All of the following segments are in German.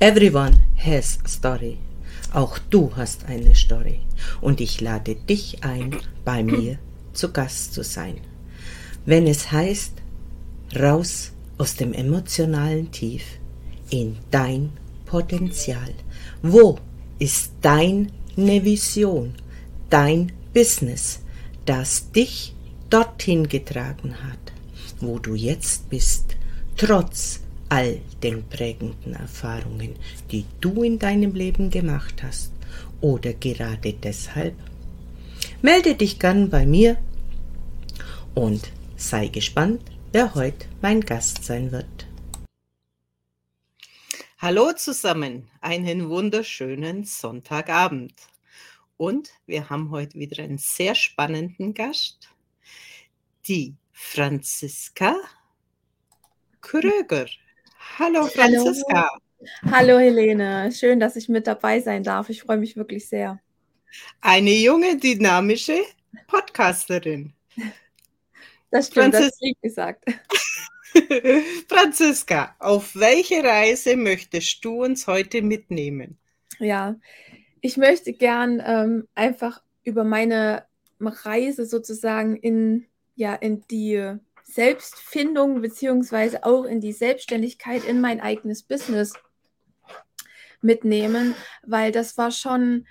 Everyone has a story. Auch du hast eine Story. Und ich lade dich ein, bei mir zu Gast zu sein. Wenn es heißt, raus aus dem emotionalen Tief in dein Potenzial. Wo ist deine Vision, dein Business, das dich dorthin getragen hat, wo du jetzt bist, trotz all den prägenden Erfahrungen, die du in deinem Leben gemacht hast oder gerade deshalb? Melde dich gern bei mir und sei gespannt, wer heute mein Gast sein wird. Hallo zusammen, einen wunderschönen Sonntagabend. Und wir haben heute wieder einen sehr spannenden Gast, die Franziska Kröger. Hallo Franziska. Hallo. Hallo Helene, schön, dass ich mit dabei sein darf. Ich freue mich wirklich sehr. Eine junge, dynamische Podcasterin. Das stimmt, Franzis das ist gesagt. Franziska, auf welche Reise möchtest du uns heute mitnehmen? Ja, ich möchte gern ähm, einfach über meine Reise sozusagen in, ja, in die Selbstfindung beziehungsweise auch in die Selbstständigkeit in mein eigenes Business mitnehmen, weil das war schon,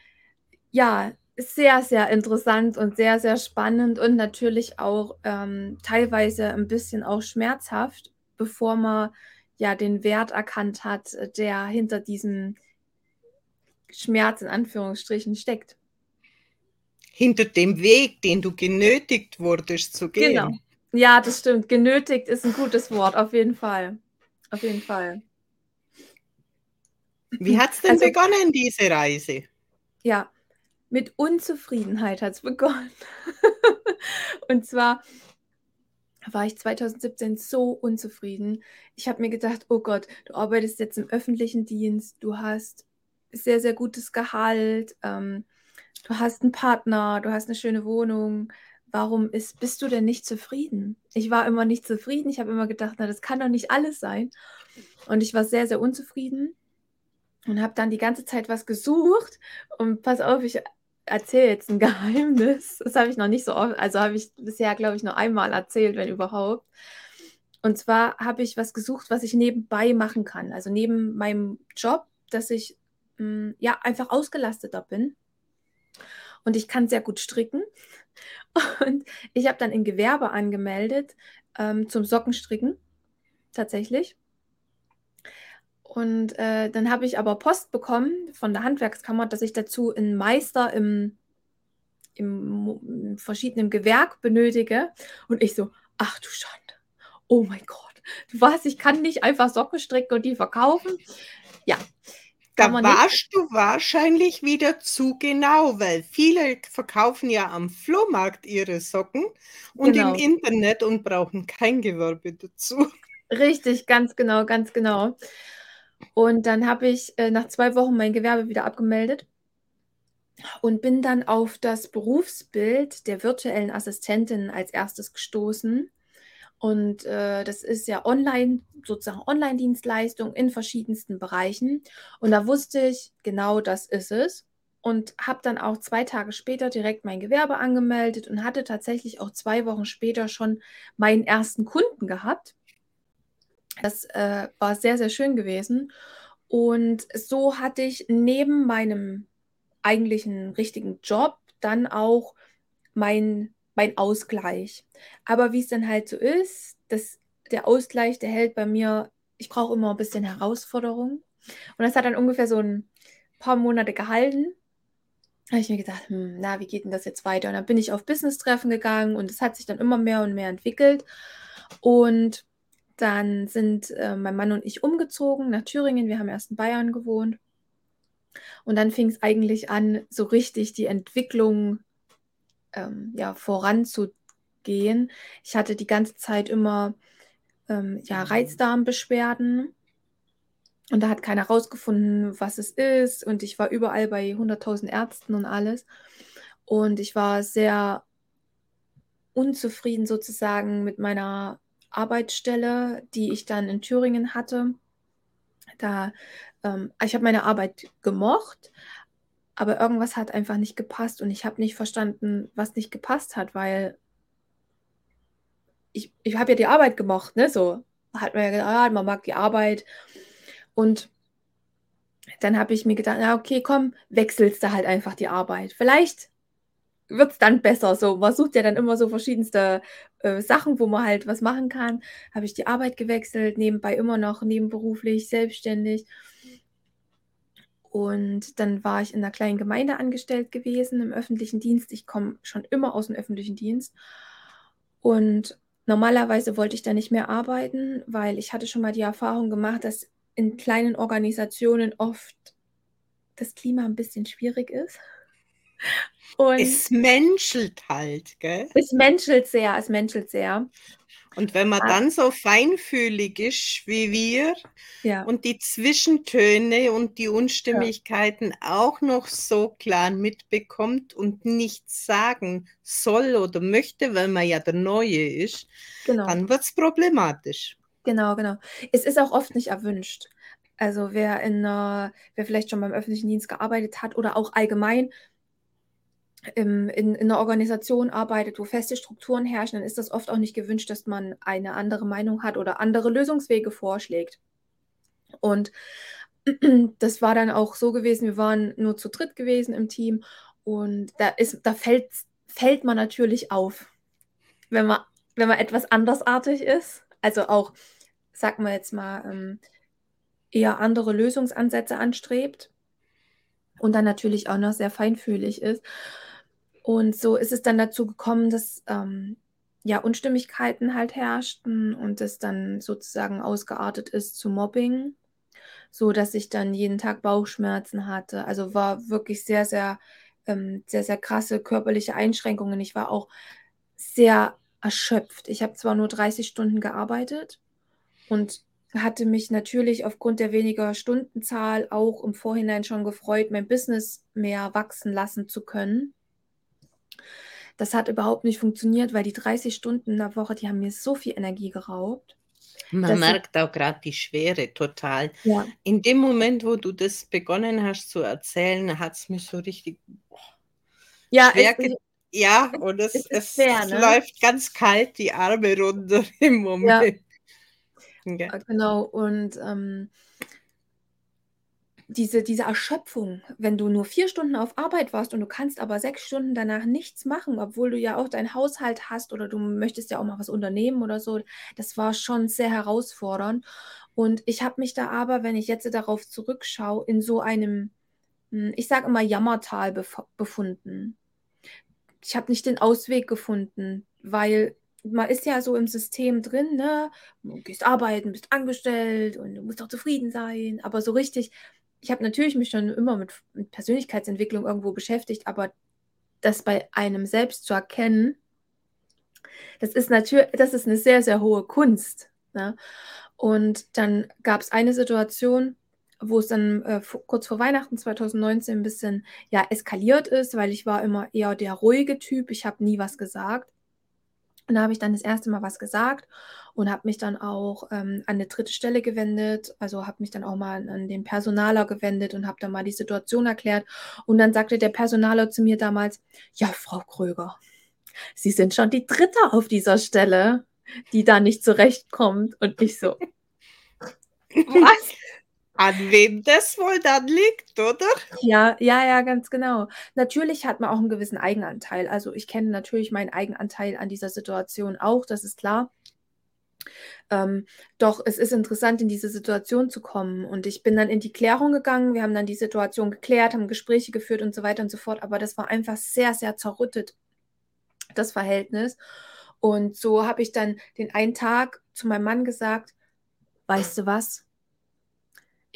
ja, sehr, sehr interessant und sehr, sehr spannend und natürlich auch ähm, teilweise ein bisschen auch schmerzhaft, bevor man ja den Wert erkannt hat, der hinter diesem Schmerz in Anführungsstrichen steckt. Hinter dem Weg, den du genötigt wurdest zu gehen. Genau. Ja, das stimmt. Genötigt ist ein gutes Wort, auf jeden Fall. Auf jeden Fall. Wie hat es denn also, begonnen, diese Reise? Ja, mit Unzufriedenheit hat es begonnen. Und zwar war ich 2017 so unzufrieden. Ich habe mir gedacht, oh Gott, du arbeitest jetzt im öffentlichen Dienst, du hast sehr, sehr gutes Gehalt, ähm, du hast einen Partner, du hast eine schöne Wohnung, warum ist, bist du denn nicht zufrieden? Ich war immer nicht zufrieden. Ich habe immer gedacht, na, das kann doch nicht alles sein. Und ich war sehr, sehr unzufrieden und habe dann die ganze Zeit was gesucht. Und pass auf, ich erzähle jetzt ein Geheimnis. Das habe ich noch nicht so oft, also habe ich bisher, glaube ich, nur einmal erzählt, wenn überhaupt. Und zwar habe ich was gesucht, was ich nebenbei machen kann. Also neben meinem Job, dass ich mh, hm, ja einfach ausgelasteter bin. Und ich kann sehr gut stricken. Und ich habe dann in Gewerbe angemeldet ähm, zum Sockenstricken, tatsächlich. Und äh, dann habe ich aber Post bekommen von der Handwerkskammer, dass ich dazu einen Meister im, im, im verschiedenen Gewerk benötige. Und ich so, ach du Schande, oh mein Gott, du weißt, ich kann nicht einfach Socken stricken und die verkaufen. Ja, da warst du wahrscheinlich wieder zu genau, weil viele verkaufen ja am Flohmarkt ihre Socken und genau. im Internet und brauchen kein Gewerbe dazu. Richtig, ganz genau, ganz genau. Und dann habe ich äh, nach zwei Wochen mein Gewerbe wieder abgemeldet und bin dann auf das Berufsbild der virtuellen Assistentin als erstes gestoßen. Und äh, das ist ja online, sozusagen Online-Dienstleistung in verschiedensten Bereichen. Und da wusste ich, genau das ist es. Und habe dann auch zwei Tage später direkt mein Gewerbe angemeldet und hatte tatsächlich auch zwei Wochen später schon meinen ersten Kunden gehabt. Das äh, war sehr, sehr schön gewesen. Und so hatte ich neben meinem eigentlichen richtigen Job dann auch mein mein Ausgleich. Aber wie es dann halt so ist, das, der Ausgleich, der hält bei mir, ich brauche immer ein bisschen Herausforderung. Und das hat dann ungefähr so ein paar Monate gehalten. Da habe ich mir gedacht, hm, na, wie geht denn das jetzt weiter? Und dann bin ich auf Business-Treffen gegangen und es hat sich dann immer mehr und mehr entwickelt. Und dann sind äh, mein Mann und ich umgezogen nach Thüringen. Wir haben erst in Bayern gewohnt. Und dann fing es eigentlich an, so richtig die Entwicklung ähm, ja, voranzugehen. Ich hatte die ganze Zeit immer ähm, ja, mhm. Reizdarmbeschwerden und da hat keiner rausgefunden, was es ist. Und ich war überall bei 100.000 Ärzten und alles. Und ich war sehr unzufrieden sozusagen mit meiner Arbeitsstelle, die ich dann in Thüringen hatte. da, ähm, ich habe meine Arbeit gemocht, aber irgendwas hat einfach nicht gepasst und ich habe nicht verstanden, was nicht gepasst hat, weil ich, ich habe ja die Arbeit gemocht, ne? So hat man ja ah, man mag die Arbeit. Und dann habe ich mir gedacht, na okay, komm, wechselst du halt einfach die Arbeit. Vielleicht wird es dann besser. So, man sucht ja dann immer so verschiedenste äh, Sachen, wo man halt was machen kann. Habe ich die Arbeit gewechselt, nebenbei immer noch nebenberuflich, selbstständig. Und dann war ich in einer kleinen Gemeinde angestellt gewesen im öffentlichen Dienst. Ich komme schon immer aus dem öffentlichen Dienst. Und normalerweise wollte ich da nicht mehr arbeiten, weil ich hatte schon mal die Erfahrung gemacht, dass in kleinen Organisationen oft das Klima ein bisschen schwierig ist. Und es menschelt halt, gell? Es menschelt sehr, es menschelt sehr. Und wenn man dann so feinfühlig ist wie wir ja. und die Zwischentöne und die Unstimmigkeiten ja. auch noch so klar mitbekommt und nichts sagen soll oder möchte, weil man ja der Neue ist, genau. dann wird es problematisch. Genau, genau. Es ist auch oft nicht erwünscht. Also wer in wer vielleicht schon beim öffentlichen Dienst gearbeitet hat oder auch allgemein in, in einer Organisation arbeitet, wo feste Strukturen herrschen, dann ist das oft auch nicht gewünscht, dass man eine andere Meinung hat oder andere Lösungswege vorschlägt. Und das war dann auch so gewesen, wir waren nur zu dritt gewesen im Team und da, ist, da fällt, fällt man natürlich auf, wenn man, wenn man etwas andersartig ist. Also auch, sagen wir jetzt mal, ähm, eher andere Lösungsansätze anstrebt und dann natürlich auch noch sehr feinfühlig ist. Und so ist es dann dazu gekommen, dass ähm, ja Unstimmigkeiten halt herrschten und es dann sozusagen ausgeartet ist zu Mobbing, so dass ich dann jeden Tag Bauchschmerzen hatte. Also war wirklich sehr, sehr, ähm, sehr, sehr krasse körperliche Einschränkungen. Ich war auch sehr erschöpft. Ich habe zwar nur 30 Stunden gearbeitet und hatte mich natürlich aufgrund der weniger Stundenzahl auch im Vorhinein schon gefreut, mein Business mehr wachsen lassen zu können. Das hat überhaupt nicht funktioniert, weil die 30 Stunden in der Woche, die haben mir so viel Energie geraubt. Man merkt auch gerade die Schwere total. Ja. In dem Moment, wo du das begonnen hast zu erzählen, hat es mich so richtig ja, schwer es, ja, und es, es, schwer, es ne? läuft ganz kalt die Arme runter im Moment. Ja. Ja. Genau, und ähm, diese, diese Erschöpfung, wenn du nur vier Stunden auf Arbeit warst und du kannst aber sechs Stunden danach nichts machen, obwohl du ja auch deinen Haushalt hast oder du möchtest ja auch mal was unternehmen oder so, das war schon sehr herausfordernd. Und ich habe mich da aber, wenn ich jetzt darauf zurückschaue, in so einem, hm, ich sage immer, Jammertal bef befunden. Ich habe nicht den Ausweg gefunden, weil man ist ja so im System drin, ne? Du gehst arbeiten, bist angestellt und du musst auch zufrieden sein, aber so richtig ich habe natürlich mich schon immer mit, mit Persönlichkeitsentwicklung irgendwo beschäftigt, aber das bei einem selbst zu erkennen, das ist natürlich, das ist eine sehr, sehr hohe Kunst. Ne? Und dann gab es eine Situation, wo es dann äh, kurz vor Weihnachten 2019 ein bisschen ja eskaliert ist, weil ich war immer eher der ruhige Typ, ich habe nie was gesagt. Und da habe ich dann das erste Mal was gesagt und habe mich dann auch ähm, an eine dritte Stelle gewendet, also habe mich dann auch mal an den Personaler gewendet und habe dann mal die Situation erklärt. Und dann sagte der Personaler zu mir damals, ja, Frau Kröger, Sie sind schon die dritte auf dieser Stelle, die da nicht zurechtkommt. Und ich so, was? An wem das wohl dann liegt, oder? Ja, ja, ja, ganz genau. Natürlich hat man auch einen gewissen Eigenanteil. Also ich kenne natürlich meinen Eigenanteil an dieser Situation auch, das ist klar. Ähm, doch es ist interessant, in diese Situation zu kommen. Und ich bin dann in die Klärung gegangen. Wir haben dann die Situation geklärt, haben Gespräche geführt und so weiter und so fort. Aber das war einfach sehr, sehr zerrüttet, das Verhältnis. Und so habe ich dann den einen Tag zu meinem Mann gesagt, weißt du was?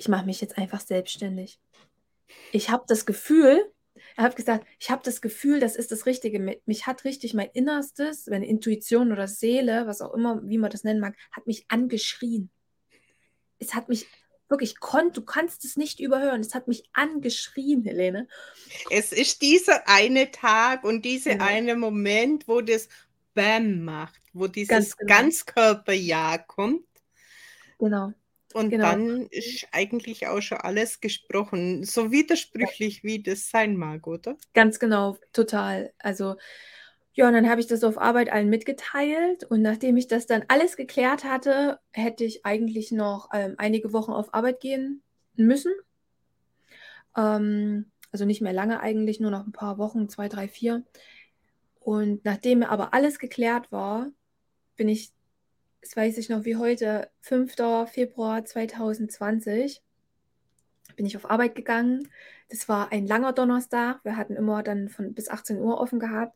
Ich mache mich jetzt einfach selbstständig. Ich habe das Gefühl, er hat gesagt, ich habe das Gefühl, das ist das Richtige. Mich hat richtig mein Innerstes, meine Intuition oder Seele, was auch immer, wie man das nennen mag, hat mich angeschrien. Es hat mich wirklich, konnt, du kannst es nicht überhören. Es hat mich angeschrien, Helene. Es ist dieser eine Tag und dieser genau. eine Moment, wo das Bam macht, wo dieses Ganz genau. Ganzkörperjahr kommt. Genau. Und genau. dann ist eigentlich auch schon alles gesprochen. So widersprüchlich, wie das sein mag, oder? Ganz genau, total. Also, ja, und dann habe ich das auf Arbeit allen mitgeteilt. Und nachdem ich das dann alles geklärt hatte, hätte ich eigentlich noch ähm, einige Wochen auf Arbeit gehen müssen. Ähm, also nicht mehr lange eigentlich, nur noch ein paar Wochen, zwei, drei, vier. Und nachdem aber alles geklärt war, bin ich das weiß ich noch wie heute, 5. Februar 2020, bin ich auf Arbeit gegangen. Das war ein langer Donnerstag. Wir hatten immer dann von bis 18 Uhr offen gehabt.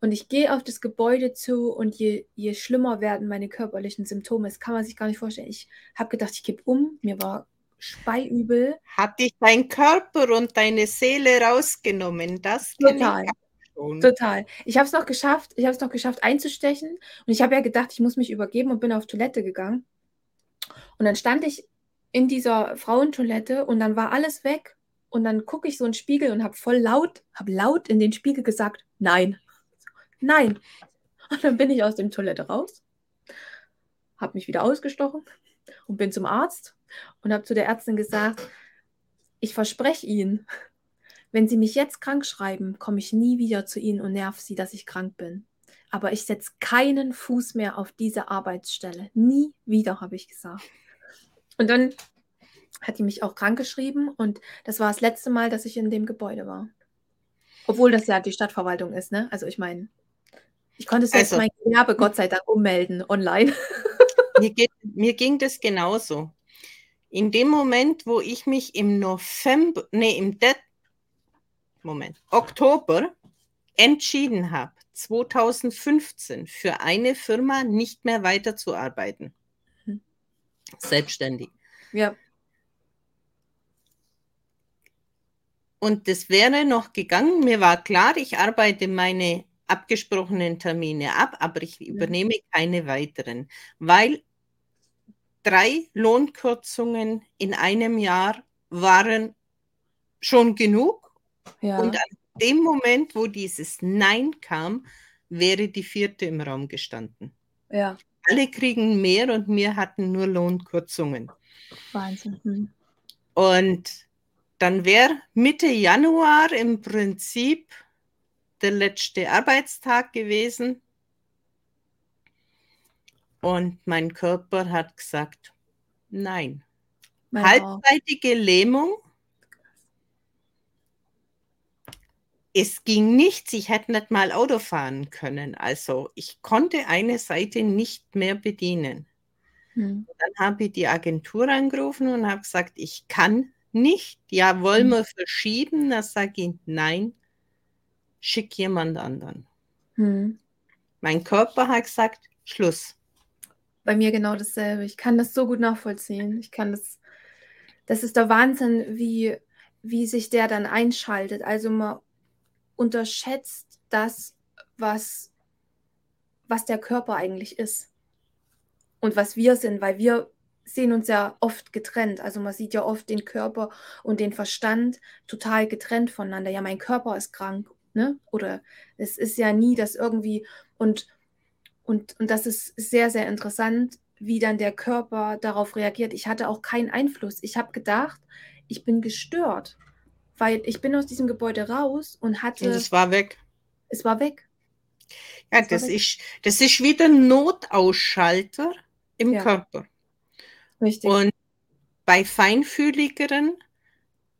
Und ich gehe auf das Gebäude zu und je, je schlimmer werden meine körperlichen Symptome. Das kann man sich gar nicht vorstellen. Ich habe gedacht, ich gebe um. Mir war speiübel. Hat dich dein Körper und deine Seele rausgenommen? Das Total. Schon. Total. Ich habe es noch geschafft, ich habe es noch geschafft einzustechen und ich habe ja gedacht, ich muss mich übergeben und bin auf Toilette gegangen. Und dann stand ich in dieser Frauentoilette und dann war alles weg und dann gucke ich so in den Spiegel und habe voll laut, habe laut in den Spiegel gesagt, nein, nein. Und dann bin ich aus dem Toilette raus, habe mich wieder ausgestochen und bin zum Arzt und habe zu der Ärztin gesagt, ich verspreche Ihnen, wenn Sie mich jetzt krank schreiben, komme ich nie wieder zu Ihnen und nerv Sie, dass ich krank bin. Aber ich setze keinen Fuß mehr auf diese Arbeitsstelle. Nie wieder, habe ich gesagt. Und dann hat die mich auch krank geschrieben und das war das letzte Mal, dass ich in dem Gebäude war. Obwohl das ja die Stadtverwaltung ist, ne? Also ich meine, ich konnte es jetzt also, mein Gewerbe Gott sei Dank ummelden online. mir, geht, mir ging das genauso. In dem Moment, wo ich mich im November, nee, im De Moment, Oktober entschieden habe, 2015 für eine Firma nicht mehr weiterzuarbeiten. Mhm. Selbstständig. Ja. Und das wäre noch gegangen. Mir war klar, ich arbeite meine abgesprochenen Termine ab, aber ich übernehme keine weiteren, weil drei Lohnkürzungen in einem Jahr waren schon genug ja. Und an dem Moment, wo dieses Nein kam, wäre die vierte im Raum gestanden. Ja. Alle kriegen mehr und wir hatten nur Lohnkürzungen. Wahnsinn. Hm. Und dann wäre Mitte Januar im Prinzip der letzte Arbeitstag gewesen. Und mein Körper hat gesagt, nein. Meine Halbseitige Lähmung es ging nichts, ich hätte nicht mal Auto fahren können. Also ich konnte eine Seite nicht mehr bedienen. Hm. Dann habe ich die Agentur angerufen und habe gesagt, ich kann nicht. Ja, wollen hm. wir verschieben? Da sage ich, nein, schick jemand anderen. Hm. Mein Körper hat gesagt, Schluss. Bei mir genau dasselbe. Ich kann das so gut nachvollziehen. Ich kann das, das ist der Wahnsinn, wie, wie sich der dann einschaltet. Also man unterschätzt das, was, was der Körper eigentlich ist und was wir sind, weil wir sehen uns ja oft getrennt. Also man sieht ja oft den Körper und den Verstand total getrennt voneinander. Ja, mein Körper ist krank, ne? Oder es ist ja nie das irgendwie und und, und das ist sehr, sehr interessant, wie dann der Körper darauf reagiert. Ich hatte auch keinen Einfluss. Ich habe gedacht, ich bin gestört weil ich bin aus diesem Gebäude raus und hatte. Und es war weg. Es war weg. Ja, es das ist, das ist wieder ein Notausschalter im ja. Körper. Richtig. Und bei feinfühligeren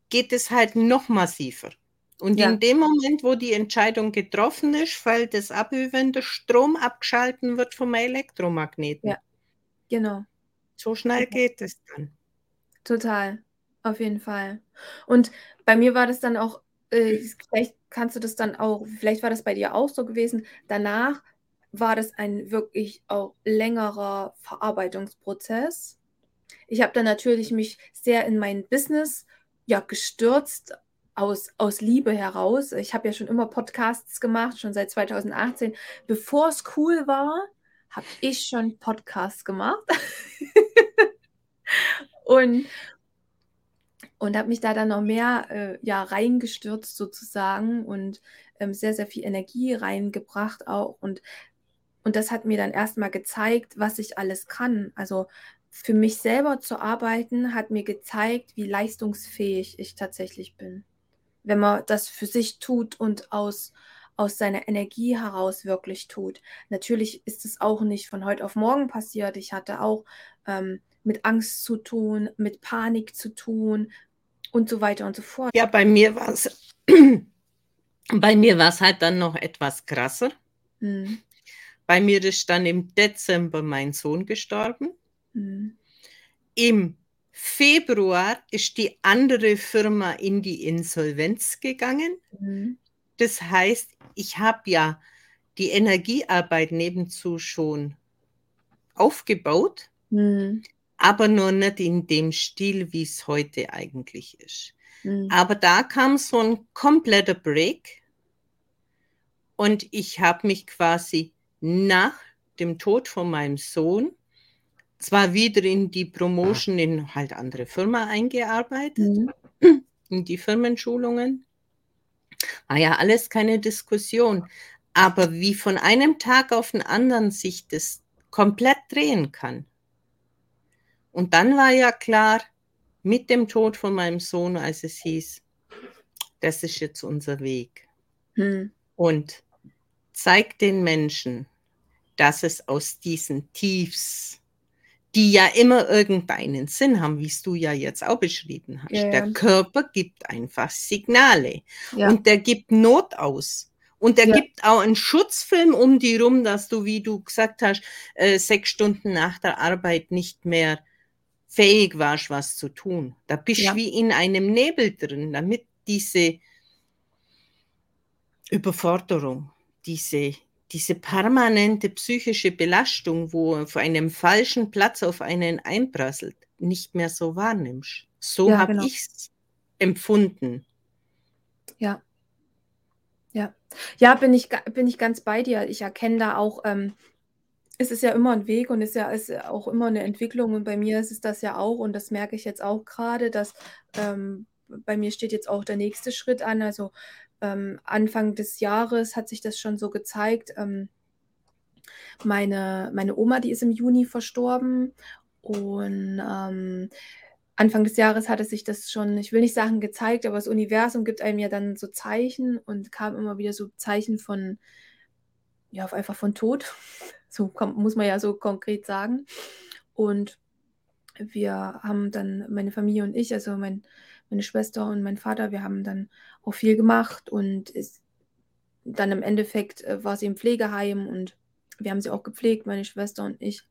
geht es halt noch massiver. Und ja. in dem Moment, wo die Entscheidung getroffen ist, weil das ab, wenn der Strom abgeschalten wird vom Elektromagneten. Ja, genau. So schnell okay. geht es dann. Total, auf jeden Fall. Und bei mir war das dann auch, äh, vielleicht kannst du das dann auch, vielleicht war das bei dir auch so gewesen. Danach war das ein wirklich auch längerer Verarbeitungsprozess. Ich habe dann natürlich mich sehr in mein Business ja gestürzt aus, aus Liebe heraus. Ich habe ja schon immer Podcasts gemacht, schon seit 2018. Bevor es cool war, habe ich schon Podcasts gemacht. und und habe mich da dann noch mehr äh, ja, reingestürzt sozusagen und ähm, sehr, sehr viel Energie reingebracht auch. Und, und das hat mir dann erstmal gezeigt, was ich alles kann. Also für mich selber zu arbeiten, hat mir gezeigt, wie leistungsfähig ich tatsächlich bin. Wenn man das für sich tut und aus, aus seiner Energie heraus wirklich tut. Natürlich ist es auch nicht von heute auf morgen passiert. Ich hatte auch ähm, mit Angst zu tun, mit Panik zu tun und so weiter und so fort. Ja, bei mir war es bei mir war es halt dann noch etwas krasser. Mhm. Bei mir ist dann im Dezember mein Sohn gestorben. Mhm. Im Februar ist die andere Firma in die Insolvenz gegangen. Mhm. Das heißt, ich habe ja die Energiearbeit nebenzu schon aufgebaut, mhm. Aber nur nicht in dem Stil, wie es heute eigentlich ist. Mhm. Aber da kam so ein kompletter Break und ich habe mich quasi nach dem Tod von meinem Sohn zwar wieder in die Promotion in halt andere Firma eingearbeitet, mhm. in die Firmenschulungen. War ja alles keine Diskussion. Aber wie von einem Tag auf den anderen sich das komplett drehen kann. Und dann war ja klar, mit dem Tod von meinem Sohn, als es hieß, das ist jetzt unser Weg. Mhm. Und zeigt den Menschen, dass es aus diesen Tiefs die ja immer irgendeinen Sinn haben, wie es du ja jetzt auch beschrieben hast. Ja, Der Körper gibt einfach Signale ja. und der gibt Not aus. Und der gibt auch einen Schutzfilm um die rum, dass du, wie du gesagt hast, äh, sechs Stunden nach der Arbeit nicht mehr fähig warst, was zu tun. Da bist du wie in einem Nebel drin, damit diese Überforderung, diese diese permanente psychische Belastung, wo auf einem falschen Platz auf einen einprasselt, nicht mehr so wahrnimmst. So ja, habe genau. ich es empfunden. Ja. Ja. Ja, bin ich, bin ich ganz bei dir. Ich erkenne da auch, ähm, es ist ja immer ein Weg und es ist ja, ist auch immer eine Entwicklung. Und bei mir ist es das ja auch. Und das merke ich jetzt auch gerade, dass ähm, bei mir steht jetzt auch der nächste Schritt an. Also ähm, Anfang des Jahres hat sich das schon so gezeigt. Ähm, meine, meine Oma, die ist im Juni verstorben und ähm, Anfang des Jahres hatte sich das schon, ich will nicht sagen gezeigt, aber das Universum gibt einem ja dann so Zeichen und kam immer wieder so Zeichen von, ja, einfach von Tod. So muss man ja so konkret sagen. Und wir haben dann, meine Familie und ich, also mein, meine Schwester und mein Vater, wir haben dann auch viel gemacht und ist, dann im Endeffekt äh, war sie im Pflegeheim und wir haben sie auch gepflegt, meine Schwester und ich,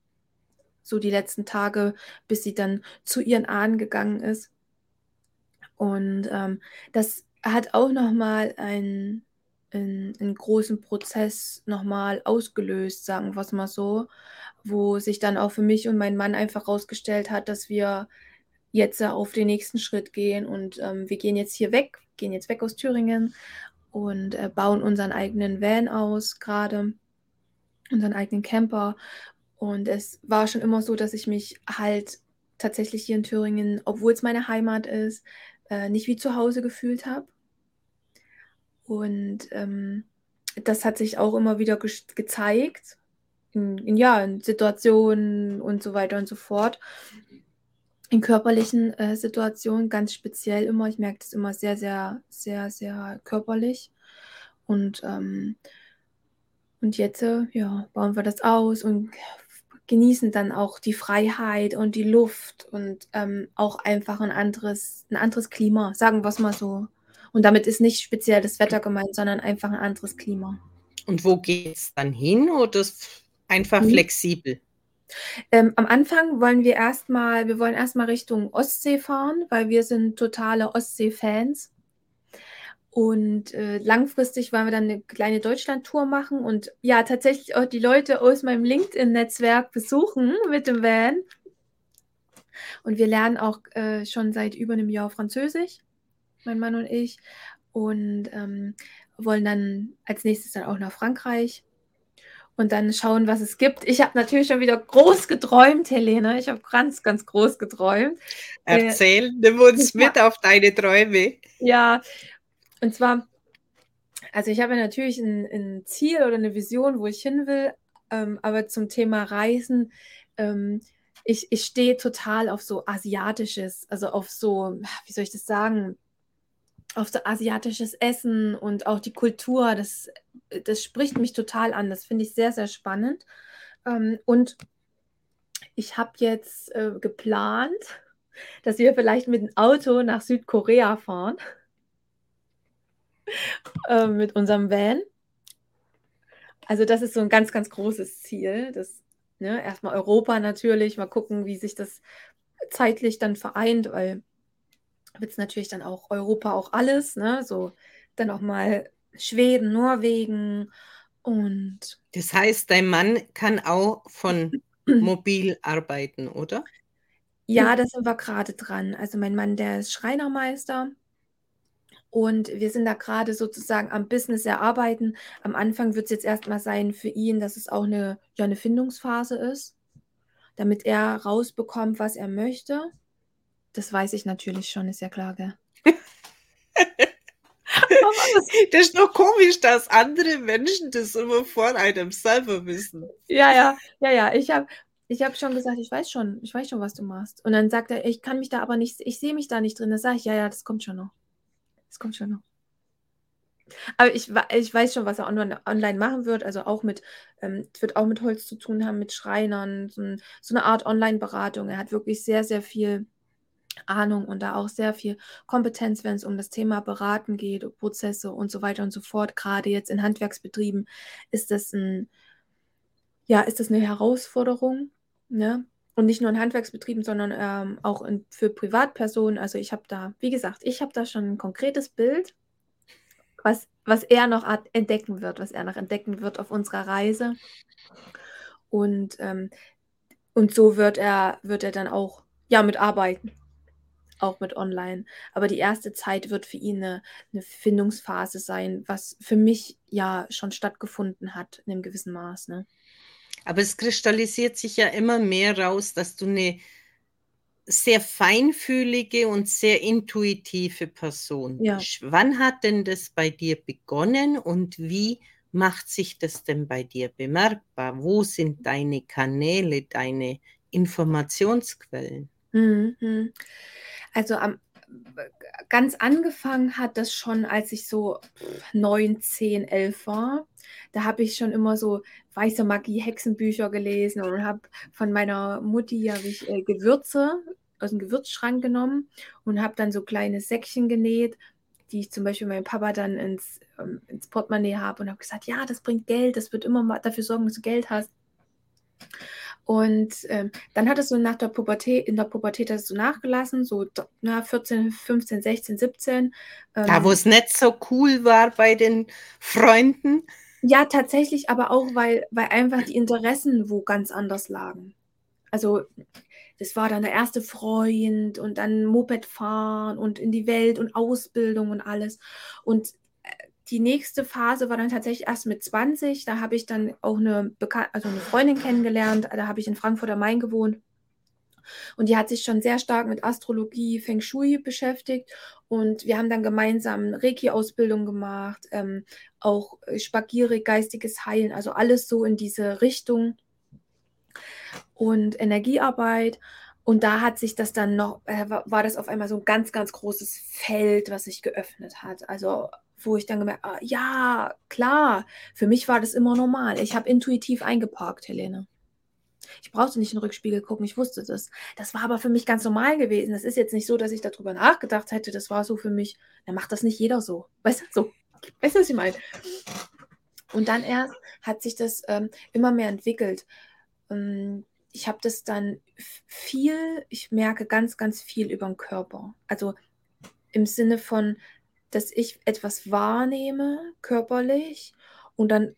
so die letzten Tage, bis sie dann zu ihren Ahnen gegangen ist. Und ähm, das hat auch nochmal einen, einen, einen großen Prozess nochmal ausgelöst, sagen wir es mal so, wo sich dann auch für mich und meinen Mann einfach herausgestellt hat, dass wir jetzt äh, auf den nächsten Schritt gehen und ähm, wir gehen jetzt hier weg, gehen jetzt weg aus Thüringen und äh, bauen unseren eigenen Van aus, gerade unseren eigenen Camper. Und es war schon immer so, dass ich mich halt tatsächlich hier in Thüringen, obwohl es meine Heimat ist, äh, nicht wie zu Hause gefühlt habe. Und ähm, das hat sich auch immer wieder ge gezeigt, in, in, ja, in Situationen und so weiter und so fort in körperlichen äh, Situationen ganz speziell immer. Ich merke das immer sehr, sehr, sehr, sehr körperlich. Und, ähm, und jetzt, äh, ja, bauen wir das aus und genießen dann auch die Freiheit und die Luft und ähm, auch einfach ein anderes, ein anderes Klima, sagen wir es mal so. Und damit ist nicht speziell das Wetter gemeint, sondern einfach ein anderes Klima. Und wo geht es dann hin oder einfach mhm. flexibel? Ähm, am Anfang wollen wir erstmal, wir wollen erstmal Richtung Ostsee fahren, weil wir sind totale Ostsee-Fans. Und äh, langfristig wollen wir dann eine kleine Deutschland-Tour machen und ja, tatsächlich auch die Leute aus meinem LinkedIn-Netzwerk besuchen mit dem Van. Und wir lernen auch äh, schon seit über einem Jahr Französisch, mein Mann und ich. Und ähm, wollen dann als nächstes dann auch nach Frankreich und dann schauen, was es gibt. Ich habe natürlich schon wieder groß geträumt, Helene. Ich habe ganz, ganz groß geträumt. Erzähl, nimm uns ja. mit auf deine Träume. Ja, und zwar, also ich habe natürlich ein, ein, Ziel oder eine Vision, wo ich hin will, ähm, aber zum Thema Reisen ähm, ich, ich stehe total auf so asiatisches, also auf so, wie soll ich das sagen, auf so asiatisches Essen und auch die Kultur. Das, das spricht mich total an. Das finde ich sehr, sehr spannend. Ähm, und ich habe jetzt äh, geplant, dass wir vielleicht mit dem Auto nach Südkorea fahren. äh, mit unserem Van. Also das ist so ein ganz, ganz großes Ziel. Das, ne, erstmal Europa natürlich, mal gucken, wie sich das zeitlich dann vereint, weil wird es natürlich dann auch Europa auch alles, ne? So dann auch mal Schweden, Norwegen und. Das heißt, dein Mann kann auch von mobil arbeiten, oder? Ja, da sind wir gerade dran. Also mein Mann, der ist Schreinermeister und wir sind da gerade sozusagen am Business erarbeiten. Am Anfang wird es jetzt erstmal sein für ihn, dass es auch eine, ja, eine Findungsphase ist, damit er rausbekommt, was er möchte. Das weiß ich natürlich schon, ist ja klar, gell? das ist doch komisch, dass andere Menschen das immer vor einem selber wissen. Ja, ja, ja, ja. Ich habe ich hab schon gesagt, ich weiß schon, ich weiß schon, was du machst. Und dann sagt er, ich kann mich da aber nicht, ich sehe mich da nicht drin. Da sage ich, ja, ja, das kommt schon noch. Das kommt schon noch. Aber ich, ich weiß schon, was er online, online machen wird. Also auch mit, ähm, wird auch mit Holz zu tun haben, mit Schreinern, so, so eine Art Online-Beratung. Er hat wirklich sehr, sehr viel Ahnung und da auch sehr viel Kompetenz, wenn es um das Thema Beraten geht, Prozesse und so weiter und so fort. Gerade jetzt in Handwerksbetrieben ist das ein, ja, ist das eine Herausforderung, ne? Und nicht nur in Handwerksbetrieben, sondern ähm, auch in, für Privatpersonen. Also ich habe da, wie gesagt, ich habe da schon ein konkretes Bild, was, was er noch entdecken wird, was er noch entdecken wird auf unserer Reise. Und, ähm, und so wird er, wird er dann auch ja, mitarbeiten auch mit online. Aber die erste Zeit wird für ihn eine, eine Findungsphase sein, was für mich ja schon stattgefunden hat in einem gewissen Maß. Ne? Aber es kristallisiert sich ja immer mehr raus, dass du eine sehr feinfühlige und sehr intuitive Person ja. bist. Wann hat denn das bei dir begonnen und wie macht sich das denn bei dir bemerkbar? Wo sind deine Kanäle, deine Informationsquellen? Mhm. Also am ganz angefangen hat das schon, als ich so neun, zehn, elf war. Da habe ich schon immer so weiße Magie, Hexenbücher gelesen und habe von meiner Mutti habe ich äh, Gewürze aus dem Gewürzschrank genommen und habe dann so kleine Säckchen genäht, die ich zum Beispiel meinem Papa dann ins, ähm, ins Portemonnaie habe und habe gesagt, ja, das bringt Geld, das wird immer mal dafür sorgen, dass du Geld hast. Und ähm, dann hat es so nach der Pubertät, in der Pubertät hat es so nachgelassen, so na, 14, 15, 16, 17. Ähm, da, wo es nicht so cool war bei den Freunden. Ja, tatsächlich, aber auch, weil, weil einfach die Interessen wo ganz anders lagen. Also, das war dann der erste Freund und dann Moped fahren und in die Welt und Ausbildung und alles. Und die nächste Phase war dann tatsächlich erst mit 20. Da habe ich dann auch eine, Bekan also eine Freundin kennengelernt. Da habe ich in Frankfurt am Main gewohnt. Und die hat sich schon sehr stark mit Astrologie, Feng Shui beschäftigt. Und wir haben dann gemeinsam Reiki-Ausbildung gemacht, ähm, auch Spagierig, geistiges Heilen, also alles so in diese Richtung. Und Energiearbeit. Und da hat sich das dann noch, äh, war das auf einmal so ein ganz, ganz großes Feld, was sich geöffnet hat. Also wo ich dann gemerkt habe, ah, ja, klar, für mich war das immer normal. Ich habe intuitiv eingeparkt, Helene. Ich brauchte nicht in den Rückspiegel gucken, ich wusste das. Das war aber für mich ganz normal gewesen. Das ist jetzt nicht so, dass ich darüber nachgedacht hätte. Das war so für mich, dann macht das nicht jeder so. Weißt du, so. Weißt du, was ich meine? Und dann erst hat sich das ähm, immer mehr entwickelt. Ähm, ich habe das dann viel, ich merke ganz, ganz viel über den Körper. Also im Sinne von, dass ich etwas wahrnehme, körperlich, und dann,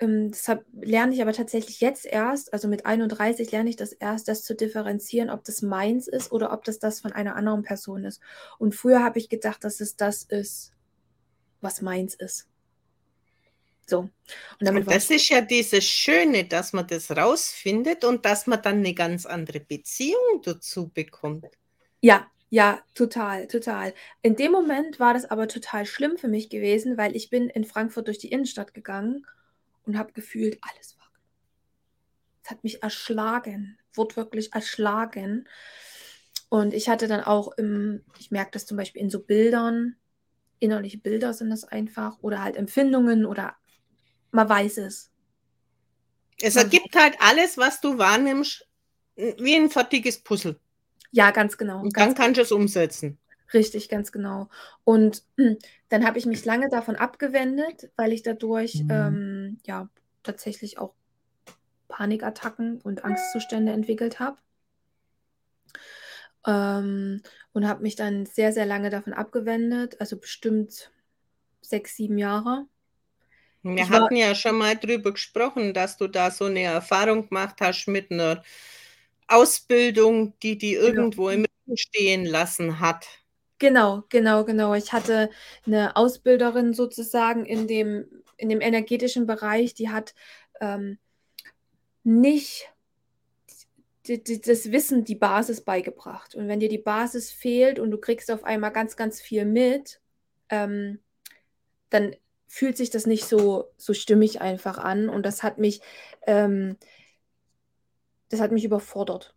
ähm, deshalb lerne ich aber tatsächlich jetzt erst, also mit 31 lerne ich das erst, das zu differenzieren, ob das meins ist oder ob das das von einer anderen Person ist. Und früher habe ich gedacht, dass es das ist, was meins ist. So. Und, damit und das ist ja dieses Schöne, dass man das rausfindet und dass man dann eine ganz andere Beziehung dazu bekommt. Ja, ja, total, total. In dem Moment war das aber total schlimm für mich gewesen, weil ich bin in Frankfurt durch die Innenstadt gegangen und habe gefühlt, alles war. Es hat mich erschlagen. wortwörtlich erschlagen. Und ich hatte dann auch im, ich merke das zum Beispiel in so Bildern, innerliche Bilder sind das einfach, oder halt Empfindungen oder man weiß es. Es ergibt halt alles, was du wahrnimmst, wie ein fertiges Puzzle. Ja, ganz genau. Und ganz dann kannst du es umsetzen. Richtig, ganz genau. Und dann habe ich mich lange davon abgewendet, weil ich dadurch Mhm. ähm, ja tatsächlich auch Panikattacken und Angstzustände entwickelt habe. Ähm, und habe mich dann sehr, sehr lange davon abgewendet, also bestimmt sechs, sieben Jahre. Wir Ich war hatten ja schon mal drüber gesprochen, dass du da so eine Erfahrung gemacht hast mit einer Ausbildung, die die Genau. irgendwo im Rücken stehen lassen hat. Genau, genau, genau. Ich hatte eine Ausbilderin sozusagen in dem in dem energetischen Bereich, die hat, ähm, nicht das Wissen, die Basis beigebracht. Und wenn dir die Basis fehlt und du kriegst auf einmal ganz, ganz viel mit, ähm, dann fühlt sich das nicht so so stimmig einfach an und das hat mich ähm das hat mich überfordert.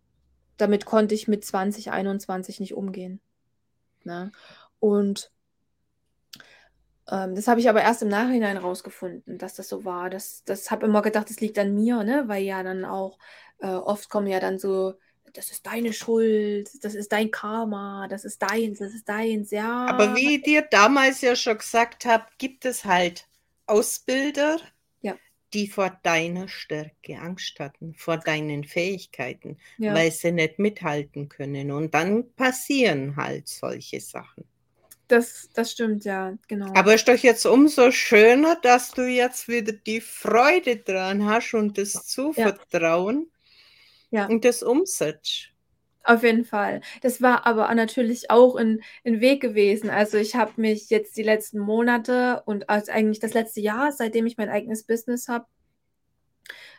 Damit konnte ich mit 20, 21 nicht umgehen, ne? Und ähm, das habe ich aber erst im Nachhinein rausgefunden, dass das so war. Das das habe immer gedacht, das liegt an mir, ne, weil ja dann auch äh, oft kommen ja dann so: „Das ist deine Schuld, das ist dein Karma, das ist deins, das ist deins“, ja. Aber wie ich dir damals ja schon gesagt habe, gibt es halt Ausbilder. Die vor deiner Stärke Angst hatten, vor deinen Fähigkeiten, Ja. weil sie nicht mithalten können. Und dann passieren halt solche Sachen. Das das stimmt, ja, genau. Aber ist doch jetzt umso schöner, dass du jetzt wieder die Freude dran hast und das Ja. Zuvertrauen Ja. und das umsetzt. Auf jeden Fall. Das war aber natürlich auch 'n 'n Weg gewesen. Also, ich habe mich jetzt die letzten Monate und also eigentlich das letzte Jahr, seitdem ich mein eigenes Business habe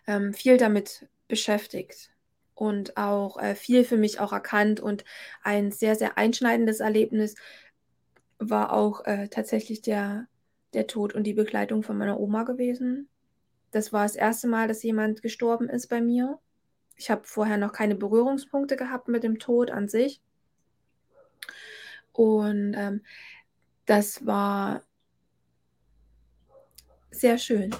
ähm, viel damit beschäftigt und auch, äh, viel für mich auch erkannt und ein sehr, sehr einschneidendes Erlebnis war auch, äh, tatsächlich der der Tod und die Begleitung von meiner Oma gewesen. Das war das erste Mal, dass jemand gestorben ist bei mir. Ich habe vorher noch keine Berührungspunkte gehabt mit dem Tod an sich. Und, ähm, das war sehr schön.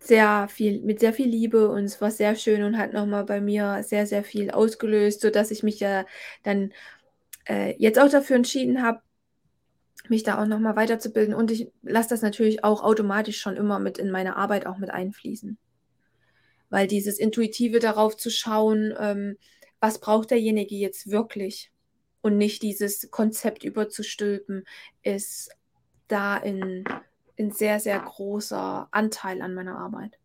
Sehr viel mit sehr viel Liebe und es war sehr schön und hat noch mal bei mir sehr, sehr viel ausgelöst, sodass ich mich ja dann, äh, jetzt auch dafür entschieden habe, mich da auch noch mal weiterzubilden und ich lasse das natürlich auch automatisch schon immer mit in meine Arbeit auch mit einfließen. Weil dieses Intuitive darauf zu schauen, ähm, was braucht derjenige jetzt wirklich und nicht dieses Konzept überzustülpen, ist da 'n 'n sehr, sehr großer Anteil an meiner Arbeit.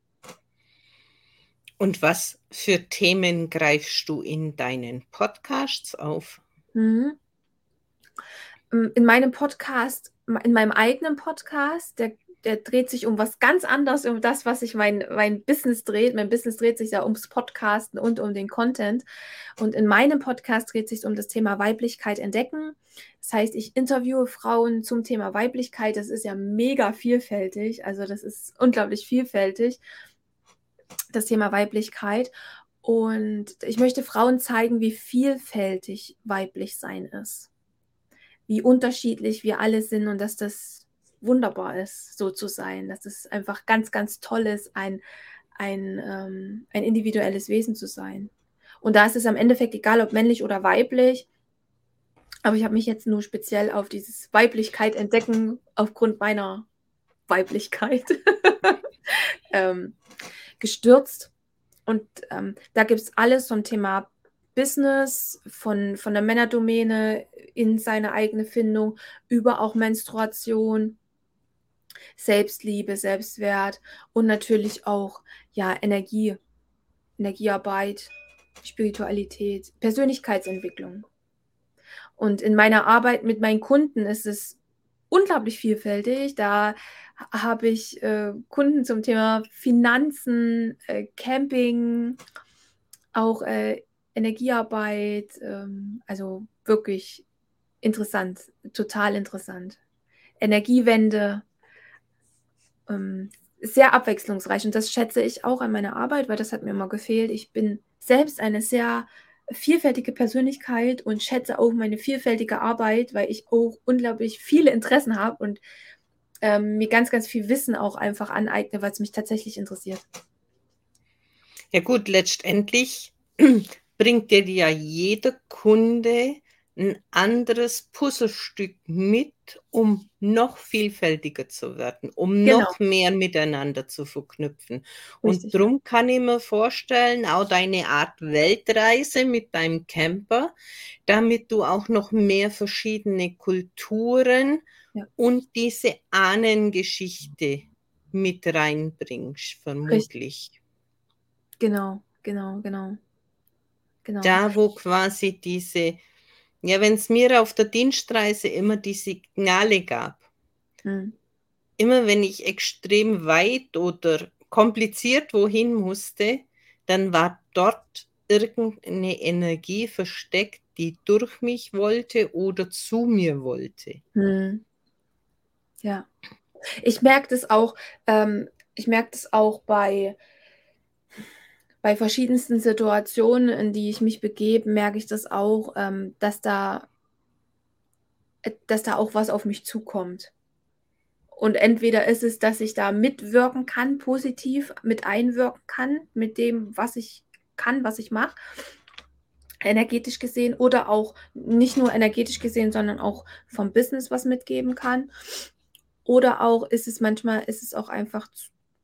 Und was für Themen greifst du in deinen Podcasts auf? Mhm. Hm, in meinem Podcast in meinem eigenen Podcast, der der dreht sich um was ganz anderes, um das, was sich mein mein Business dreht. Mein Business dreht sich ja ums Podcasten und um den Content. Und in meinem Podcast dreht sich's um das Thema Weiblichkeit entdecken. Das heißt, ich interviewe Frauen zum Thema Weiblichkeit. Das ist ja mega vielfältig. Also, das ist unglaublich vielfältig, das Thema Weiblichkeit. Und ich möchte Frauen zeigen, wie vielfältig weiblich sein ist. Wie unterschiedlich wir alle sind und dass das wunderbar ist, so zu sein, dass es einfach ganz, ganz toll ist, ein ein, ähm ein individuelles Wesen zu sein. Und da ist es am Endeffekt egal, ob männlich oder weiblich. Aber ich habe mich jetzt nur speziell auf dieses Weiblichkeit entdecken aufgrund meiner Weiblichkeit, ähm, gestürzt. Und, ähm, da gibt's alles zum Thema Business, von von der Männerdomäne in seine eigene Findung, über auch Menstruation Selbstliebe, Selbstwert und natürlich auch, ja, Energie Energiearbeit, Spiritualität, Persönlichkeitsentwicklung. Und in meiner Arbeit mit meinen Kunden ist es unglaublich vielfältig. Da ha habe ich, äh, Kunden zum Thema Finanzen, äh, Camping, auch, äh, Energiearbeit, ähm, also wirklich interessant, total interessant. Energiewende. Ähm, sehr abwechslungsreich und das schätze ich auch an meiner Arbeit, weil das hat mir immer gefehlt. Ich bin selbst eine sehr vielfältige Persönlichkeit und schätze auch meine vielfältige Arbeit, weil ich auch unglaublich viele Interessen habe und ähm, mir ganz, ganz viel Wissen auch einfach aneigne, was mich tatsächlich interessiert. Ja gut, letztendlich bringt dir ja jeder Kunde ein anderes Puzzlestück mit, um noch vielfältiger zu werden, um genau. noch mehr miteinander zu verknüpfen. Richtig. Und darum kann ich mir vorstellen, auch deine Art Weltreise mit deinem Camper, damit du auch noch mehr verschiedene Kulturen ja. und diese Ahnengeschichte mit reinbringst, vermutlich. Richtig. Genau, genau, genau. Genau. Da, wo quasi diese ja, wenn es mir auf der Dienstreise immer die Signale gab, hm. immer wenn ich extrem weit oder kompliziert wohin musste, dann war dort irgendeine Energie versteckt, die durch mich wollte oder zu mir wollte. Hm. Ja, ich merke das auch. Ähm, ich merke das auch bei bei verschiedensten Situationen, in die ich mich begebe, merke ich das auch, ähm, dass da äh, dass da auch was auf mich zukommt. Und entweder ist es, dass ich da mitwirken kann, positiv mit einwirken kann, mit dem, was ich kann, was ich mache, energetisch gesehen, oder auch nicht nur energetisch gesehen, sondern auch vom Business was mitgeben kann. Oder auch ist es manchmal, ist es auch einfach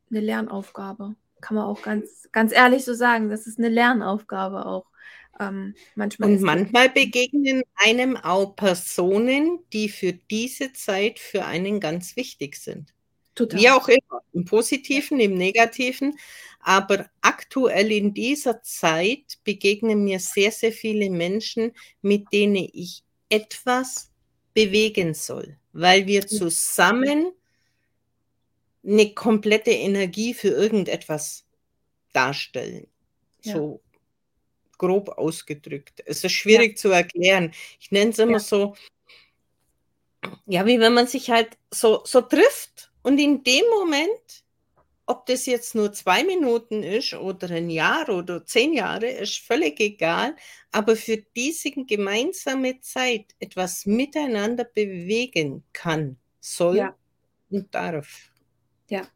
eine Lernaufgabe kann man auch ganz, ganz ehrlich so sagen. Das ist eine Lernaufgabe auch. Ähm, manchmal und manchmal begegnen einem auch Personen, die für diese Zeit für einen ganz wichtig sind. Total. Wie auch immer, im Positiven, im Negativen. Aber aktuell in dieser Zeit begegnen mir sehr, sehr viele Menschen, mit denen ich etwas bewegen soll, weil wir zusammen eine komplette Energie für irgendetwas darstellen. Ja. So grob ausgedrückt. Es ist schwierig ja. zu erklären. Ich nenne es immer ja. so, ja, wie wenn man sich halt so, so trifft und in dem Moment, ob das jetzt nur zwei Minuten ist oder ein Jahr oder zehn Jahre, ist völlig egal. Aber für diese gemeinsame Zeit etwas miteinander bewegen kann, soll ja. und darf. Ja.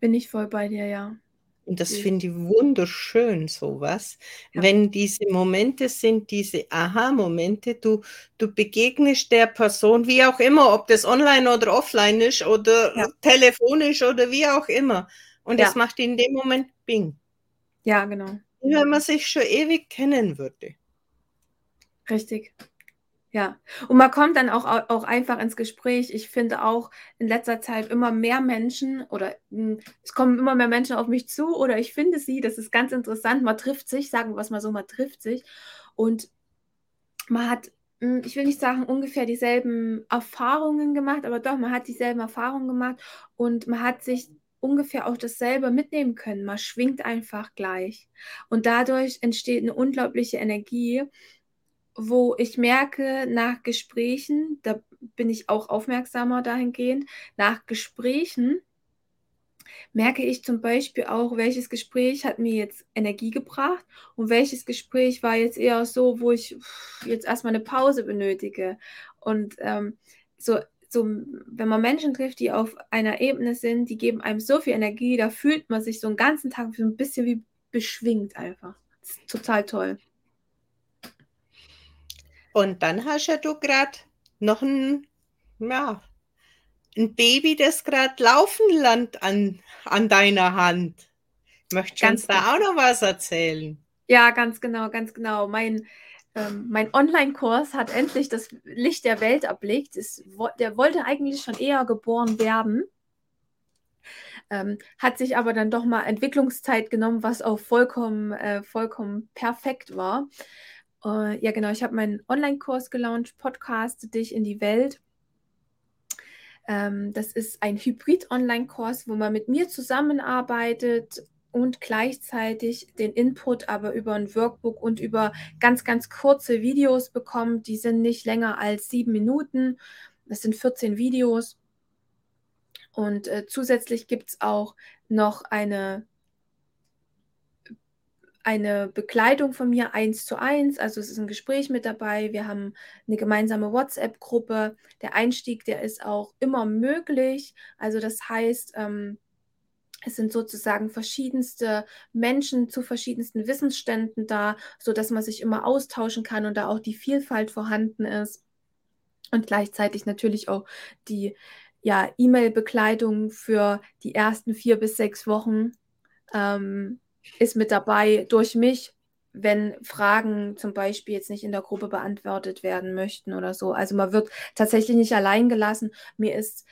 Bin ich voll bei dir, ja. Und das finde ich wunderschön, sowas. Ja. Wenn diese Momente sind, diese Aha-Momente, du, du begegnest der Person, wie auch immer, ob das online oder offline ist oder ja. telefonisch oder wie auch immer. Und es ja. macht in dem Moment Bing. Ja, genau. Wie wenn man sich schon ewig kennen würde. Richtig. Ja, und man kommt dann auch, auch einfach ins Gespräch. Ich finde auch in letzter Zeit immer mehr Menschen oder hm, es kommen immer mehr Menschen auf mich zu oder ich finde sie, das ist ganz interessant. Man trifft sich, sagen wir es mal so, man trifft sich und man hat, hm, ich will nicht sagen, ungefähr dieselben Erfahrungen gemacht, aber doch, man hat dieselben Erfahrungen gemacht und man hat sich ungefähr auch dasselbe mitnehmen können. Man schwingt einfach gleich. Und dadurch entsteht eine unglaubliche Energie wo ich merke, nach Gesprächen, da bin ich auch aufmerksamer dahingehend, nach Gesprächen merke ich zum Beispiel auch, welches Gespräch hat mir jetzt Energie gebracht und welches Gespräch war jetzt eher so, wo ich jetzt erstmal eine Pause benötige. Und ähm, so, so, wenn man Menschen trifft, die auf einer Ebene sind, die geben einem so viel Energie, da fühlt man sich so einen ganzen Tag so ein bisschen wie beschwingt einfach. total toll. Und dann hast ja du gerade noch ein, ja, ein Baby, das gerade laufen lernt an, an deiner Hand. Möchtest du uns da auch noch was erzählen? Ja, ganz genau, ganz genau. Mein, ähm, mein Online-Kurs hat endlich das Licht der Welt erblickt. Es, der wollte eigentlich schon eher geboren werden. Ähm, hat sich aber dann doch mal Entwicklungszeit genommen, was auch vollkommen, äh, vollkommen perfekt war. Uh, ja, genau. Ich habe meinen Online-Kurs gelauncht, Podcast Dich in die Welt. Ähm, das ist ein Hybrid-Online-Kurs, wo man mit mir zusammenarbeitet und gleichzeitig den Input aber über ein Workbook und über ganz, ganz kurze Videos bekommt. Die sind nicht länger als sieben Minuten. Das sind 14 Videos. Und äh, zusätzlich gibt es auch noch eine eine Bekleidung von mir eins zu eins, also es ist ein Gespräch mit dabei. Wir haben eine gemeinsame WhatsApp-Gruppe. Der Einstieg, der ist auch immer möglich. Also das heißt, ähm, es sind sozusagen verschiedenste Menschen zu verschiedensten Wissensständen da, sodass man sich immer austauschen kann und da auch die Vielfalt vorhanden ist. Und gleichzeitig natürlich auch die ja, E-Mail-Bekleidung für die ersten vier bis sechs Wochen ähm, ist mit dabei durch mich, wenn Fragen zum Beispiel jetzt nicht in der Gruppe beantwortet werden möchten oder so. Also man wird tatsächlich nicht allein gelassen. Mir ist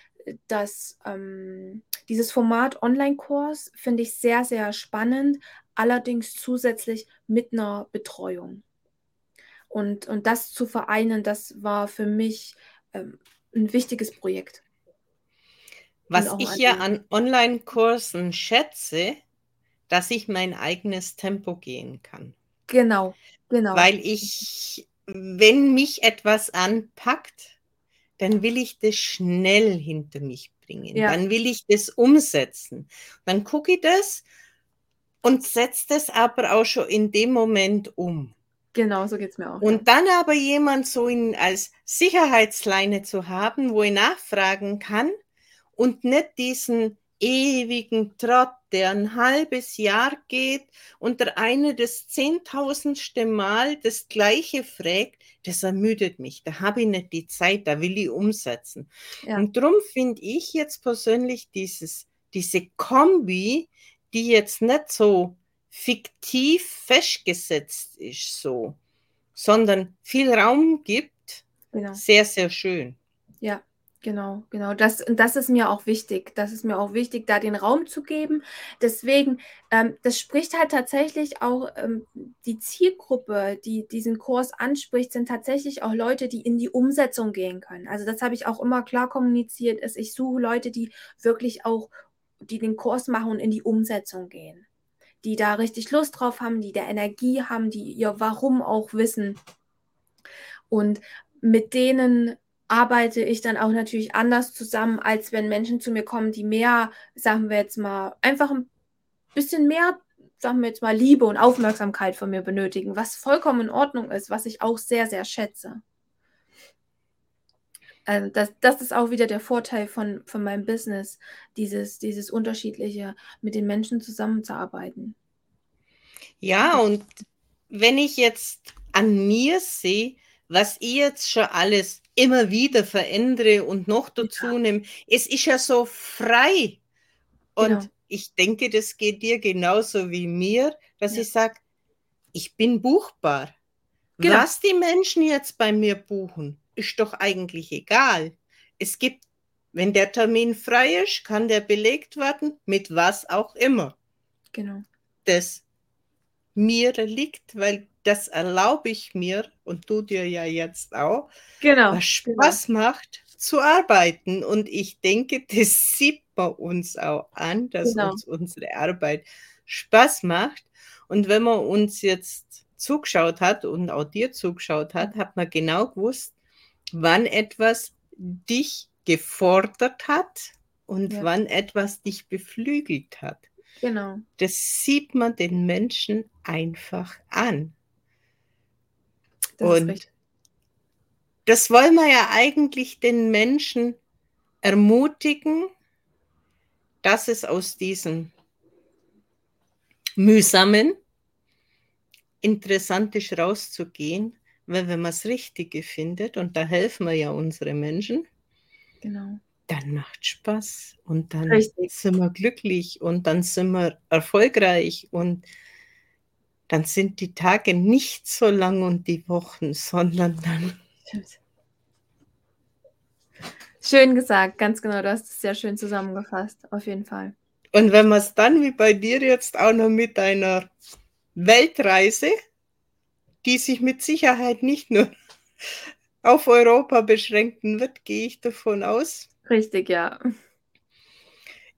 das ähm, dieses Format Online-Kurs finde ich sehr, sehr spannend, allerdings zusätzlich mit einer Betreuung. Und, und das zu vereinen, das war für mich ähm, ein wichtiges Projekt. Was ich ja an Online-Kursen schätze, dass ich mein eigenes Tempo gehen kann. Genau, genau. Weil ich, wenn mich etwas anpackt, dann will ich das schnell hinter mich bringen. Ja. Dann will ich das umsetzen. Dann gucke ich das und setze das aber auch schon in dem Moment um. Genau, so geht es mir auch. Und ja. dann aber jemand so in, als Sicherheitsleine zu haben, wo ich nachfragen kann und nicht diesen ewigen Trott, der ein halbes Jahr geht und der eine das zehntausendste Mal das gleiche fragt, das ermüdet mich. Da habe ich nicht die Zeit, da will ich umsetzen. Ja. Und darum finde ich jetzt persönlich dieses, diese Kombi, die jetzt nicht so fiktiv festgesetzt ist, so, sondern viel Raum gibt, genau. sehr, sehr schön. Ja, Genau, genau. Das, das ist mir auch wichtig. Das ist mir auch wichtig, da den Raum zu geben. Deswegen, ähm, das spricht halt tatsächlich auch ähm, die Zielgruppe, die diesen Kurs anspricht, sind tatsächlich auch Leute, die in die Umsetzung gehen können. Also das habe ich auch immer klar kommuniziert, ist, ich suche Leute, die wirklich auch, die den Kurs machen und in die Umsetzung gehen. Die da richtig Lust drauf haben, die der Energie haben, die ihr Warum auch wissen. Und mit denen arbeite ich dann auch natürlich anders zusammen, als wenn Menschen zu mir kommen, die mehr, sagen wir jetzt mal, einfach ein bisschen mehr, sagen wir jetzt mal, Liebe und Aufmerksamkeit von mir benötigen, was vollkommen in Ordnung ist, was ich auch sehr, sehr schätze. Also das, das ist auch wieder der Vorteil von, von meinem Business, dieses, dieses Unterschiedliche, mit den Menschen zusammenzuarbeiten. Ja, und wenn ich jetzt an mir sehe, was ich jetzt schon alles immer wieder verändere und noch dazu ja. nehme. Es ist ja so frei. Und genau. ich denke, das geht dir genauso wie mir, dass ja. ich sage, ich bin buchbar. Genau. Was die Menschen jetzt bei mir buchen, ist doch eigentlich egal. Es gibt, wenn der Termin frei ist, kann der belegt werden, mit was auch immer. Genau. Das mir liegt, weil das erlaube ich mir und du dir ja jetzt auch, genau, was Spaß genau. macht zu arbeiten. Und ich denke, das sieht man uns auch an, dass genau. uns unsere Arbeit Spaß macht. Und wenn man uns jetzt zugeschaut hat und auch dir zugeschaut hat, hat man genau gewusst, wann etwas dich gefordert hat und ja. wann etwas dich beflügelt hat. Genau. Das sieht man den Menschen einfach an. Das und das wollen wir ja eigentlich den Menschen ermutigen, dass es aus diesem mühsamen interessant ist, rauszugehen, weil wenn man das Richtige findet, und da helfen wir ja unsere Menschen, genau. dann macht Spaß und dann Richtig. sind wir glücklich und dann sind wir erfolgreich und dann sind die Tage nicht so lang und die Wochen, sondern dann. Schön gesagt, ganz genau, du hast es sehr schön zusammengefasst, auf jeden Fall. Und wenn man es dann wie bei dir jetzt auch noch mit einer Weltreise, die sich mit Sicherheit nicht nur auf Europa beschränken wird, gehe ich davon aus. Richtig, ja.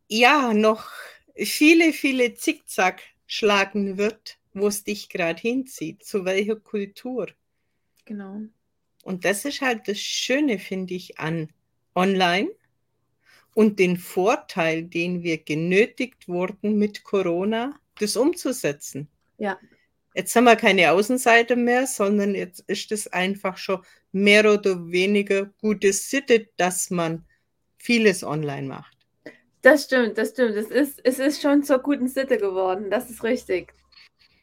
Ja, noch viele, viele Zickzack schlagen wird, wo es dich gerade hinzieht, zu welcher Kultur. Genau. Und das ist halt das Schöne, finde ich, an Online und den Vorteil, den wir genötigt wurden mit Corona, das umzusetzen. Ja. Jetzt haben wir keine Außenseite mehr, sondern jetzt ist es einfach schon mehr oder weniger gute Sitte, dass man vieles online macht. Das stimmt, das stimmt. Es ist, es ist schon zur guten Sitte geworden. Das ist richtig.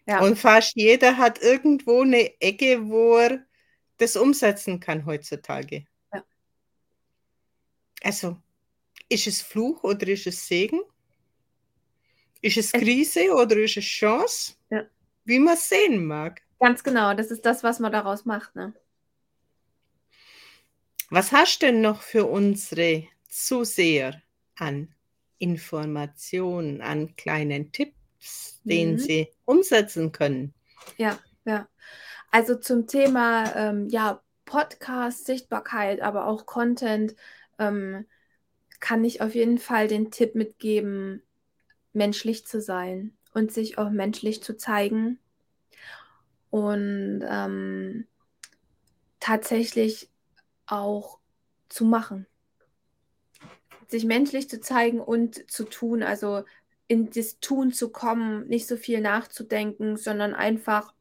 Ja. Und fast jeder hat irgendwo eine Ecke, wo er das umsetzen kann heutzutage. Ja. Also, ist es Fluch oder ist es Segen? Ist es Krise oder ist es Chance? Ja. Wie man es sehen mag. Ganz genau, das ist das, was man daraus macht. Ne? Was hast du denn noch für unsere Zuseher an Informationen, an kleinen Tipps, den mhm. sie umsetzen können? Ja, ja. Also zum Thema ähm, ja, Podcast, Sichtbarkeit, aber auch Content ähm, kann ich auf jeden Fall den Tipp mitgeben, menschlich zu sein und sich auch menschlich zu zeigen und ähm, tatsächlich auch zu machen. Sich menschlich zu zeigen und zu tun, also in das Tun zu kommen, nicht so viel nachzudenken, sondern einfach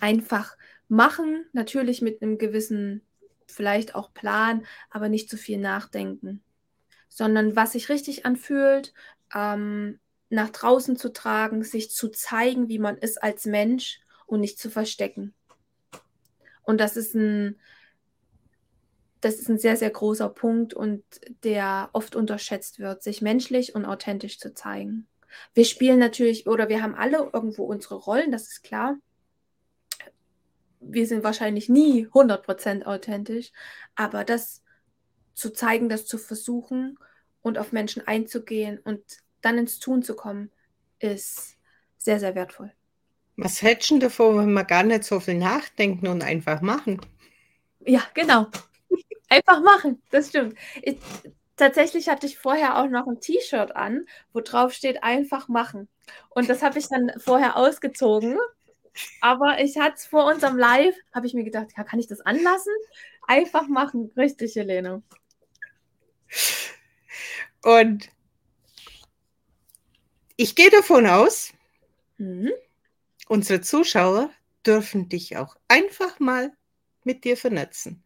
einfach machen, natürlich mit einem gewissen, vielleicht auch Plan, aber nicht zu viel nachdenken, sondern was sich richtig anfühlt, ähm, nach draußen zu tragen, sich zu zeigen, wie man ist als Mensch und nicht zu verstecken. Und das ist ein, das ist ein sehr, sehr großer Punkt und der oft unterschätzt wird, sich menschlich und authentisch zu zeigen. Wir spielen natürlich oder wir haben alle irgendwo unsere Rollen, das ist klar wir sind wahrscheinlich nie 100% authentisch, aber das zu zeigen, das zu versuchen und auf Menschen einzugehen und dann ins Tun zu kommen, ist sehr, sehr wertvoll. Was hättest du davor, wenn wir gar nicht so viel nachdenken und einfach machen? Ja, genau. Einfach machen, das stimmt. Ich, tatsächlich hatte ich vorher auch noch ein T-Shirt an, wo drauf steht, einfach machen. Und das habe ich dann vorher ausgezogen aber ich hatte es vor unserem Live, habe ich mir gedacht, ja, kann ich das anlassen? Einfach machen. Richtig, Helene. Und ich gehe davon aus, mhm. unsere Zuschauer dürfen dich auch einfach mal mit dir vernetzen.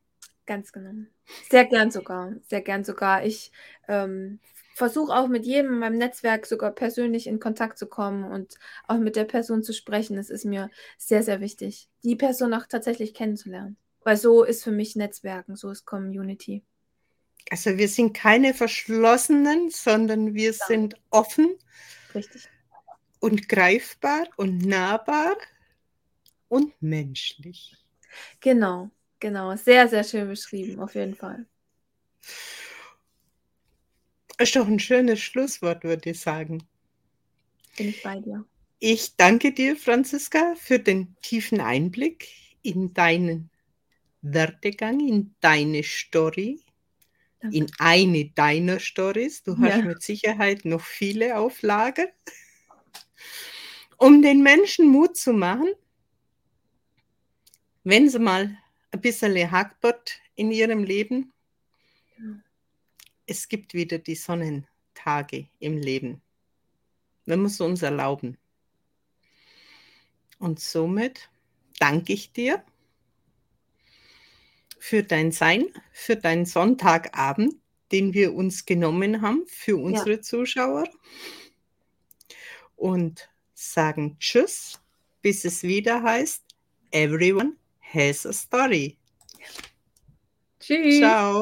Ganz genau. Sehr gern sogar. Sehr gern sogar. Ich ähm, versuche auch mit jedem in meinem Netzwerk sogar persönlich in Kontakt zu kommen und auch mit der Person zu sprechen. Das ist mir sehr, sehr wichtig, die Person auch tatsächlich kennenzulernen. Weil so ist für mich Netzwerken, so ist Community. Also wir sind keine Verschlossenen, sondern wir ja. sind offen. Richtig. Und greifbar und nahbar und menschlich. Genau, genau. Sehr, sehr schön beschrieben, auf jeden Fall. Ist doch ein schönes Schlusswort, würde ich sagen. Bin ich bei dir. Ich danke dir, Franziska, für den tiefen Einblick in deinen Werdegang, in deine Story, danke. in eine deiner Stories. Du hast ja. mit Sicherheit noch viele auf Lager. Um den Menschen Mut zu machen, wenn sie mal ein bisschen Hackbott in ihrem Leben es gibt wieder die Sonnentage im Leben. Wir müssen uns erlauben. Und somit danke ich dir für dein Sein, für deinen Sonntagabend, den wir uns genommen haben für unsere ja. Zuschauer. Und sagen Tschüss, bis es wieder heißt, Everyone has a story. Tschüss. Ciao.